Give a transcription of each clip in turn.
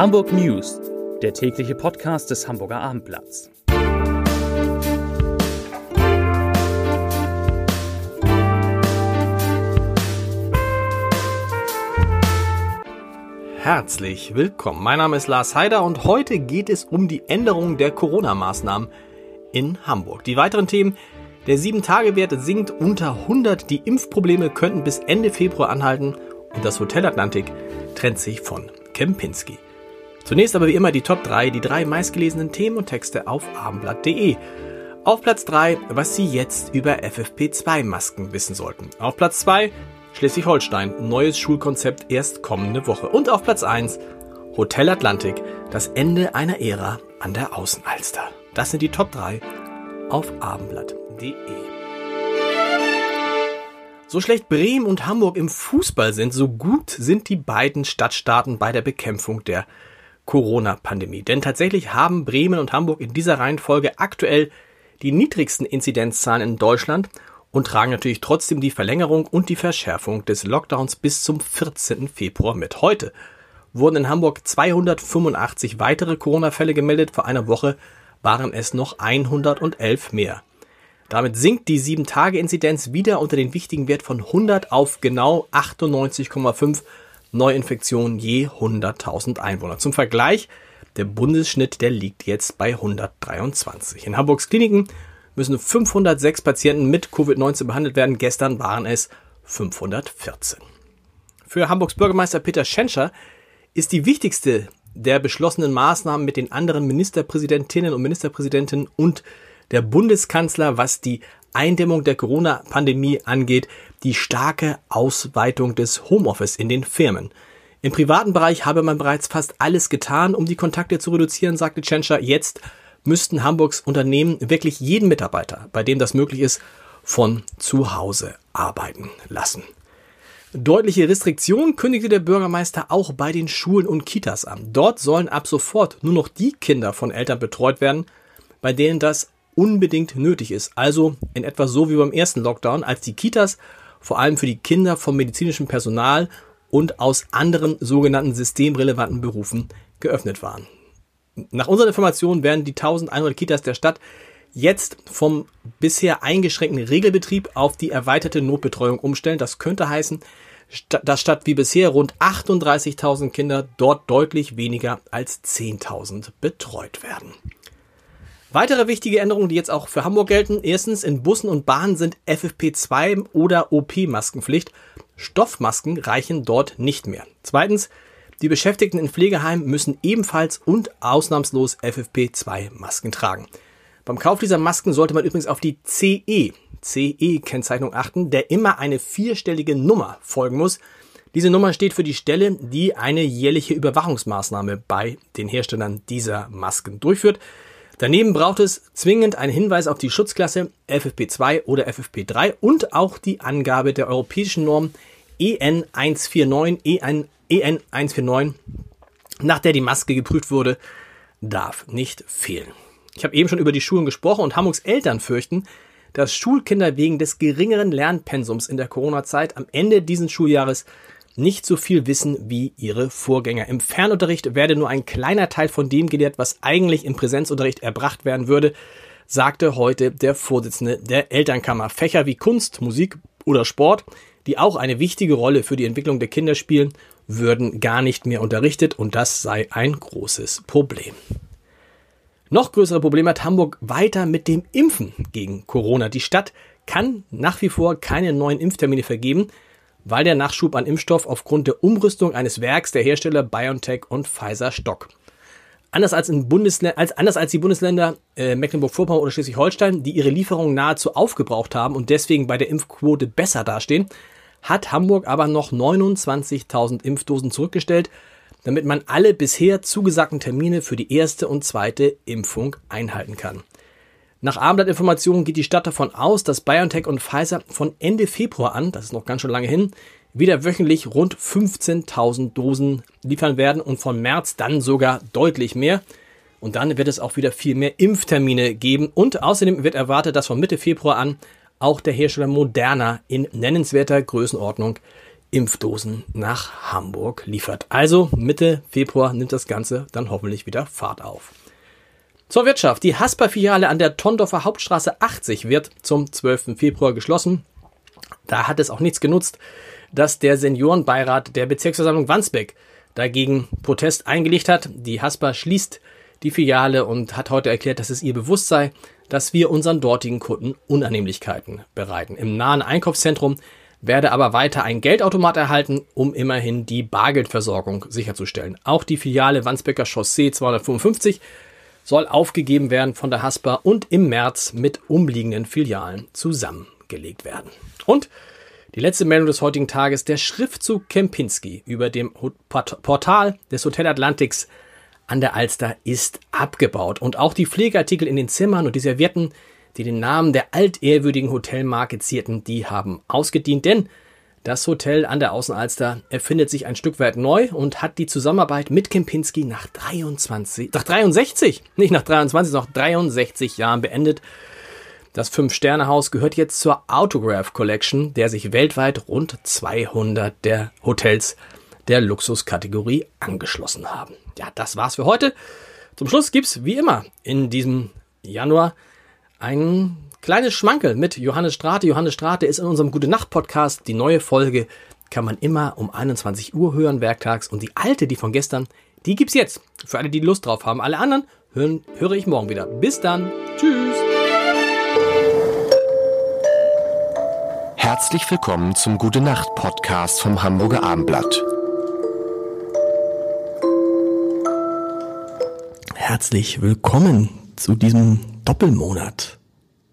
Hamburg News, der tägliche Podcast des Hamburger Abendblatts. Herzlich willkommen. Mein Name ist Lars Heider und heute geht es um die Änderung der Corona-Maßnahmen in Hamburg. Die weiteren Themen der 7-Tage-Wert sinkt unter 100, die Impfprobleme könnten bis Ende Februar anhalten und das Hotel Atlantik trennt sich von Kempinski. Zunächst aber wie immer die Top 3, die drei meistgelesenen Themen und Texte auf abendblatt.de. Auf Platz 3, was Sie jetzt über FFP2-Masken wissen sollten. Auf Platz 2, Schleswig-Holstein, neues Schulkonzept erst kommende Woche. Und auf Platz 1, Hotel Atlantik, das Ende einer Ära an der Außenalster. Das sind die Top 3 auf abendblatt.de. So schlecht Bremen und Hamburg im Fußball sind, so gut sind die beiden Stadtstaaten bei der Bekämpfung der Corona-Pandemie. Denn tatsächlich haben Bremen und Hamburg in dieser Reihenfolge aktuell die niedrigsten Inzidenzzahlen in Deutschland und tragen natürlich trotzdem die Verlängerung und die Verschärfung des Lockdowns bis zum 14. Februar mit. Heute wurden in Hamburg 285 weitere Corona-Fälle gemeldet. Vor einer Woche waren es noch 111 mehr. Damit sinkt die 7-Tage-Inzidenz wieder unter den wichtigen Wert von 100 auf genau 98,5 Neuinfektionen je 100.000 Einwohner. Zum Vergleich, der Bundesschnitt, der liegt jetzt bei 123. In Hamburgs Kliniken müssen 506 Patienten mit Covid-19 behandelt werden. Gestern waren es 514. Für Hamburgs Bürgermeister Peter Schenscher ist die wichtigste der beschlossenen Maßnahmen mit den anderen Ministerpräsidentinnen und Ministerpräsidenten und der Bundeskanzler, was die Eindämmung der Corona-Pandemie angeht, die starke Ausweitung des Homeoffice in den Firmen. Im privaten Bereich habe man bereits fast alles getan, um die Kontakte zu reduzieren, sagte Tschentscher. Jetzt müssten Hamburgs Unternehmen wirklich jeden Mitarbeiter, bei dem das möglich ist, von zu Hause arbeiten lassen. Deutliche Restriktionen kündigte der Bürgermeister auch bei den Schulen und Kitas an. Dort sollen ab sofort nur noch die Kinder von Eltern betreut werden, bei denen das unbedingt nötig ist. Also in etwa so wie beim ersten Lockdown, als die Kitas vor allem für die Kinder vom medizinischen Personal und aus anderen sogenannten systemrelevanten Berufen geöffnet waren. Nach unseren Informationen werden die 1100 Kitas der Stadt jetzt vom bisher eingeschränkten Regelbetrieb auf die erweiterte Notbetreuung umstellen. Das könnte heißen, dass statt wie bisher rund 38.000 Kinder dort deutlich weniger als 10.000 betreut werden. Weitere wichtige Änderungen, die jetzt auch für Hamburg gelten. Erstens, in Bussen und Bahnen sind FFP2 oder OP-Maskenpflicht. Stoffmasken reichen dort nicht mehr. Zweitens, die Beschäftigten in Pflegeheimen müssen ebenfalls und ausnahmslos FFP2-Masken tragen. Beim Kauf dieser Masken sollte man übrigens auf die CE, CE-Kennzeichnung achten, der immer eine vierstellige Nummer folgen muss. Diese Nummer steht für die Stelle, die eine jährliche Überwachungsmaßnahme bei den Herstellern dieser Masken durchführt. Daneben braucht es zwingend einen Hinweis auf die Schutzklasse FFP2 oder FFP3 und auch die Angabe der europäischen Norm EN 149, EN, EN 149, nach der die Maske geprüft wurde, darf nicht fehlen. Ich habe eben schon über die Schulen gesprochen und Hamburgs Eltern fürchten, dass Schulkinder wegen des geringeren Lernpensums in der Corona-Zeit am Ende dieses Schuljahres nicht so viel wissen wie ihre Vorgänger. Im Fernunterricht werde nur ein kleiner Teil von dem gelehrt, was eigentlich im Präsenzunterricht erbracht werden würde, sagte heute der Vorsitzende der Elternkammer. Fächer wie Kunst, Musik oder Sport, die auch eine wichtige Rolle für die Entwicklung der Kinder spielen, würden gar nicht mehr unterrichtet und das sei ein großes Problem. Noch größere Probleme hat Hamburg weiter mit dem Impfen gegen Corona. Die Stadt kann nach wie vor keine neuen Impftermine vergeben, weil der Nachschub an Impfstoff aufgrund der Umrüstung eines Werks der Hersteller BioNTech und Pfizer Stock. Anders als, in als, anders als die Bundesländer äh, Mecklenburg-Vorpommern oder Schleswig-Holstein, die ihre Lieferungen nahezu aufgebraucht haben und deswegen bei der Impfquote besser dastehen, hat Hamburg aber noch 29.000 Impfdosen zurückgestellt, damit man alle bisher zugesagten Termine für die erste und zweite Impfung einhalten kann. Nach Abendblatt-Informationen geht die Stadt davon aus, dass BioNTech und Pfizer von Ende Februar an, das ist noch ganz schön lange hin, wieder wöchentlich rund 15.000 Dosen liefern werden und von März dann sogar deutlich mehr. Und dann wird es auch wieder viel mehr Impftermine geben. Und außerdem wird erwartet, dass von Mitte Februar an auch der Hersteller Moderna in nennenswerter Größenordnung Impfdosen nach Hamburg liefert. Also Mitte Februar nimmt das Ganze dann hoffentlich wieder Fahrt auf. Zur Wirtschaft. Die Hasper-Filiale an der Tondorfer Hauptstraße 80 wird zum 12. Februar geschlossen. Da hat es auch nichts genutzt, dass der Seniorenbeirat der Bezirksversammlung Wandsbek dagegen Protest eingelegt hat. Die Hasper schließt die Filiale und hat heute erklärt, dass es ihr bewusst sei, dass wir unseren dortigen Kunden Unannehmlichkeiten bereiten. Im nahen Einkaufszentrum werde aber weiter ein Geldautomat erhalten, um immerhin die Bargeldversorgung sicherzustellen. Auch die Filiale Wandsbecker Chaussee 255 soll aufgegeben werden von der Haspa und im März mit umliegenden Filialen zusammengelegt werden. Und die letzte Meldung des heutigen Tages, der Schriftzug Kempinski über dem Portal des Hotel Atlantics an der Alster ist abgebaut. Und auch die Pflegeartikel in den Zimmern und die Servietten, die den Namen der altehrwürdigen Hotelmarke zierten, die haben ausgedient, denn das Hotel an der Außenalster erfindet sich ein Stück weit neu und hat die Zusammenarbeit mit Kempinski nach 23, nach 63, nicht nach 23, noch 63 Jahren beendet. Das Fünf-Sterne-Haus gehört jetzt zur Autograph Collection, der sich weltweit rund 200 der Hotels der Luxuskategorie angeschlossen haben. Ja, das war's für heute. Zum Schluss gibt's wie immer in diesem Januar ein kleines Schmankel mit Johannes Strate. Johannes Strate ist in unserem Gute Nacht Podcast. Die neue Folge kann man immer um 21 Uhr hören, werktags. Und die alte, die von gestern, die gibt's jetzt. Für alle, die Lust drauf haben. Alle anderen hören, höre ich morgen wieder. Bis dann. Tschüss. Herzlich willkommen zum Gute Nacht Podcast vom Hamburger Armblatt. Herzlich willkommen zu diesem Doppelmonat.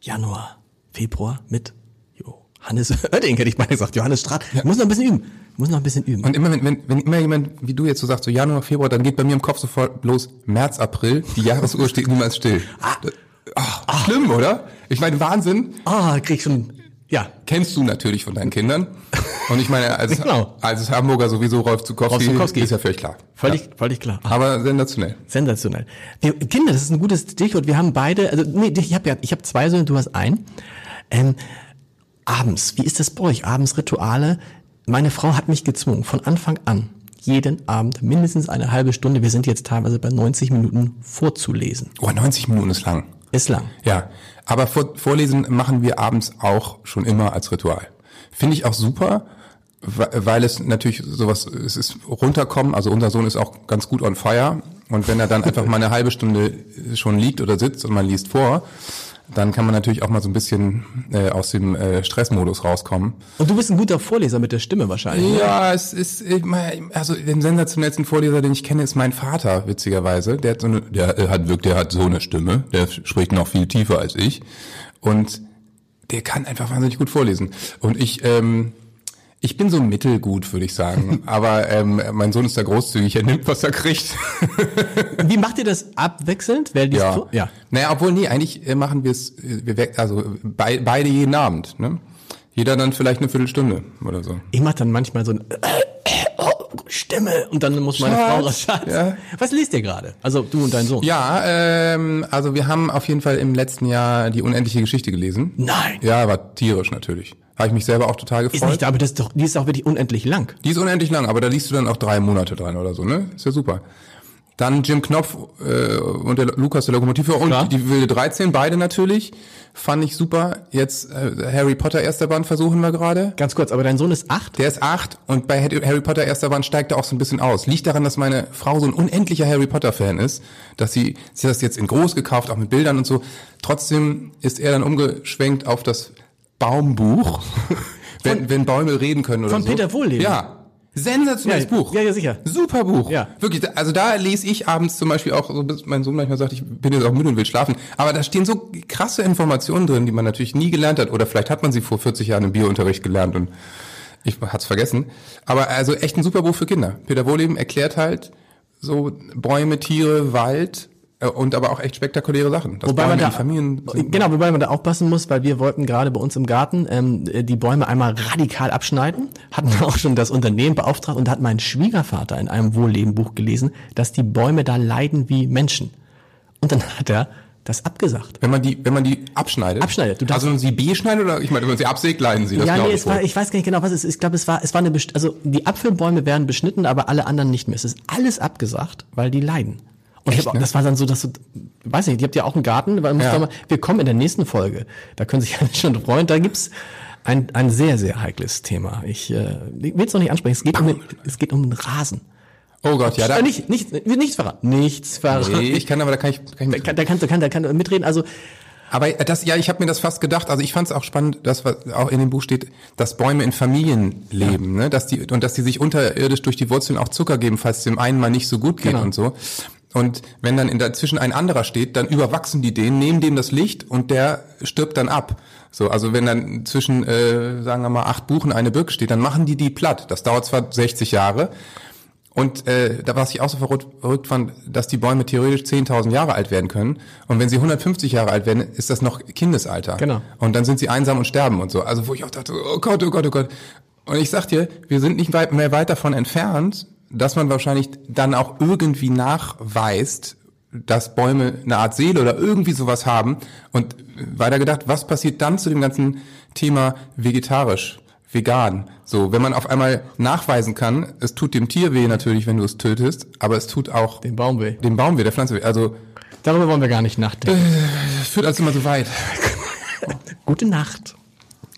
Januar, Februar mit Johannes Oerding, hätte ich mal gesagt. Johannes Straat. Ja. Muss noch ein bisschen üben. Muss noch ein bisschen üben. Und immer, wenn, wenn, wenn immer jemand wie du jetzt so sagst, so Januar, Februar, dann geht bei mir im Kopf sofort bloß März, April. Die Jahresuhr steht niemals still. Ah. Oh, schlimm, oder? Ich meine, Wahnsinn. Ah, krieg ich schon ja. Kennst du natürlich von deinen Kindern. Und ich meine, als, genau. als Hamburger sowieso Rolf Zukowski, Rolf Zukowski. ist ja völlig klar. Völlig, ja. völlig klar. Aber sensationell. Sensationell. Wir, Kinder, das ist ein gutes Stichwort. Wir haben beide, also nee, ich habe ja, ich habe zwei Söhne, du hast einen. Ähm, abends, wie ist das bei euch? Abends Rituale. Meine Frau hat mich gezwungen, von Anfang an, jeden Abend mindestens eine halbe Stunde, wir sind jetzt teilweise bei 90 Minuten, vorzulesen. Oh, 90 Minuten ist lang. Ist lang. Ja, aber vor, Vorlesen machen wir abends auch schon immer als Ritual. Finde ich auch super, weil es natürlich sowas, es ist runterkommen, also unser Sohn ist auch ganz gut on fire und wenn er dann einfach mal eine halbe Stunde schon liegt oder sitzt und man liest vor, dann kann man natürlich auch mal so ein bisschen äh, aus dem äh, Stressmodus rauskommen. Und du bist ein guter Vorleser mit der Stimme wahrscheinlich. Ja, es ist also den sensationellsten Vorleser, den ich kenne, ist mein Vater witzigerweise. Der hat so eine, der hat wirklich, der hat so eine Stimme. Der spricht noch viel tiefer als ich und der kann einfach wahnsinnig gut vorlesen. Und ich ähm, ich bin so mittelgut, würde ich sagen. Aber ähm, mein Sohn ist da großzügig, er nimmt, was er kriegt. Wie macht ihr das abwechselnd? Wer ja. ja. Naja, obwohl, nee, eigentlich äh, machen wir es, äh, wir also bei, beide jeden Abend. Ne? Jeder dann vielleicht eine Viertelstunde oder so. Ich mache dann manchmal so ein Stimme und dann muss meine Schatz, Frau das Schatz. Ja. Was liest ihr gerade? Also du und dein Sohn. Ja, ähm, also wir haben auf jeden Fall im letzten Jahr die unendliche Geschichte gelesen. Nein. Ja, war tierisch natürlich. Habe ich mich selber auch total gefreut. Ist nicht, aber das ist doch, die ist auch wirklich unendlich lang. Die ist unendlich lang, aber da liest du dann auch drei Monate dran oder so, ne? Ist ja super. Dann Jim Knopf äh, und der Lukas der Lokomotivführer und Klar. die wilde 13, beide natürlich. Fand ich super. Jetzt äh, Harry Potter erster Band versuchen wir gerade. Ganz kurz, aber dein Sohn ist acht? Der ist acht und bei Harry Potter erster Band steigt er auch so ein bisschen aus. Liegt daran, dass meine Frau so ein unendlicher Harry Potter Fan ist, dass sie, sie hat das jetzt in groß gekauft, auch mit Bildern und so. Trotzdem ist er dann umgeschwenkt auf das Baumbuch, wenn, wenn Bäume reden können oder von so. Von Peter Wohlleben? Ja, Sensationelles ja, Buch. Ja, ja, sicher. Super Buch. Ja. Wirklich, also da lese ich abends zum Beispiel auch, so bis mein Sohn manchmal sagt, ich bin jetzt auch müde und will schlafen. Aber da stehen so krasse Informationen drin, die man natürlich nie gelernt hat. Oder vielleicht hat man sie vor 40 Jahren im Biounterricht gelernt und ich hat's vergessen. Aber also echt ein super Buch für Kinder. Peter Wohleben erklärt halt so Bäume, Tiere, Wald, und aber auch echt spektakuläre Sachen. Das wobei man da, Familien genau, wobei man da aufpassen muss, weil wir wollten gerade bei uns im Garten ähm, die Bäume einmal radikal abschneiden, hatten auch schon das Unternehmen beauftragt und hat mein Schwiegervater in einem Wohllebenbuch gelesen, dass die Bäume da leiden wie Menschen. Und dann hat er Das abgesagt. Wenn man die, wenn man die abschneidet. Abschneidet, du darfst- also wenn man sie B schneidet oder ich meine, wenn man sie absägt, leiden sie. Das ja, nee, ich war, ich weiß gar nicht genau, was es ist. Ich glaube, es war, es war eine, also die Apfelbäume werden beschnitten, aber alle anderen nicht mehr. Es ist alles abgesagt, weil die leiden. Und Echt, hab, ne? das war dann so, dass du, weiß nicht, ihr habt ja auch einen Garten, weil muss Ja. mal, wir kommen in der nächsten Folge. Da können sich alle schon freuen. Da gibt's ein, ein sehr, sehr heikles Thema. Ich äh, will es noch nicht ansprechen. Es geht um es geht um den Rasen. Oh Gott, ja, da, Äh, nicht, nicht, nichts verraten. Nichts verraten. nee, ich kann aber da kann ich, kann ich Da kann, da kann, da kann, da kann mitreden. Also Aber das, ja, ich habe mir das fast gedacht. Also ich fand es auch spannend, dass was auch in dem Buch steht, dass Bäume in Familien leben, ne? dass die und dass die sich unterirdisch durch die Wurzeln auch Zucker geben, falls es dem einen mal nicht so gut geht Genau. und so. Und wenn dann in dazwischen ein anderer steht, dann überwachsen die den, nehmen dem das Licht und der stirbt dann ab. So, also wenn dann zwischen, äh, sagen wir mal, acht Buchen eine Birke steht, dann machen die die platt. Das dauert zwar 60 Jahre, und äh, da was ich auch so verrückt, fand, dass die Bäume theoretisch 10.000 Jahre alt werden können. Und wenn sie 150 Jahre alt werden, ist das noch Kindesalter. Genau. Und dann sind sie einsam und sterben und so. Also wo ich auch dachte, oh Gott, oh Gott, oh Gott. Und ich sag dir, wir sind nicht weit, mehr weit davon entfernt, dass man wahrscheinlich dann auch irgendwie nachweist, dass Bäume eine Art Seele oder irgendwie sowas haben. Und weiter gedacht, was passiert dann zu dem ganzen Thema vegetarisch? vegan. So, wenn man auf einmal nachweisen kann, es tut dem Tier weh natürlich, wenn du es tötest, aber es tut auch den Baum weh. dem Baum weh, der Pflanze weh. Also Darüber wollen wir gar nicht nachdenken. das führt also immer so weit. Gute Nacht.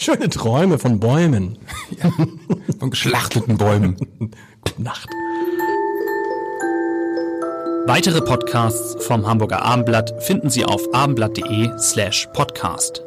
Schöne Träume von Bäumen. Von geschlachteten Bäumen. Gute Nacht. Weitere Podcasts vom Hamburger Abendblatt finden Sie auf abendblatt.de slash podcast.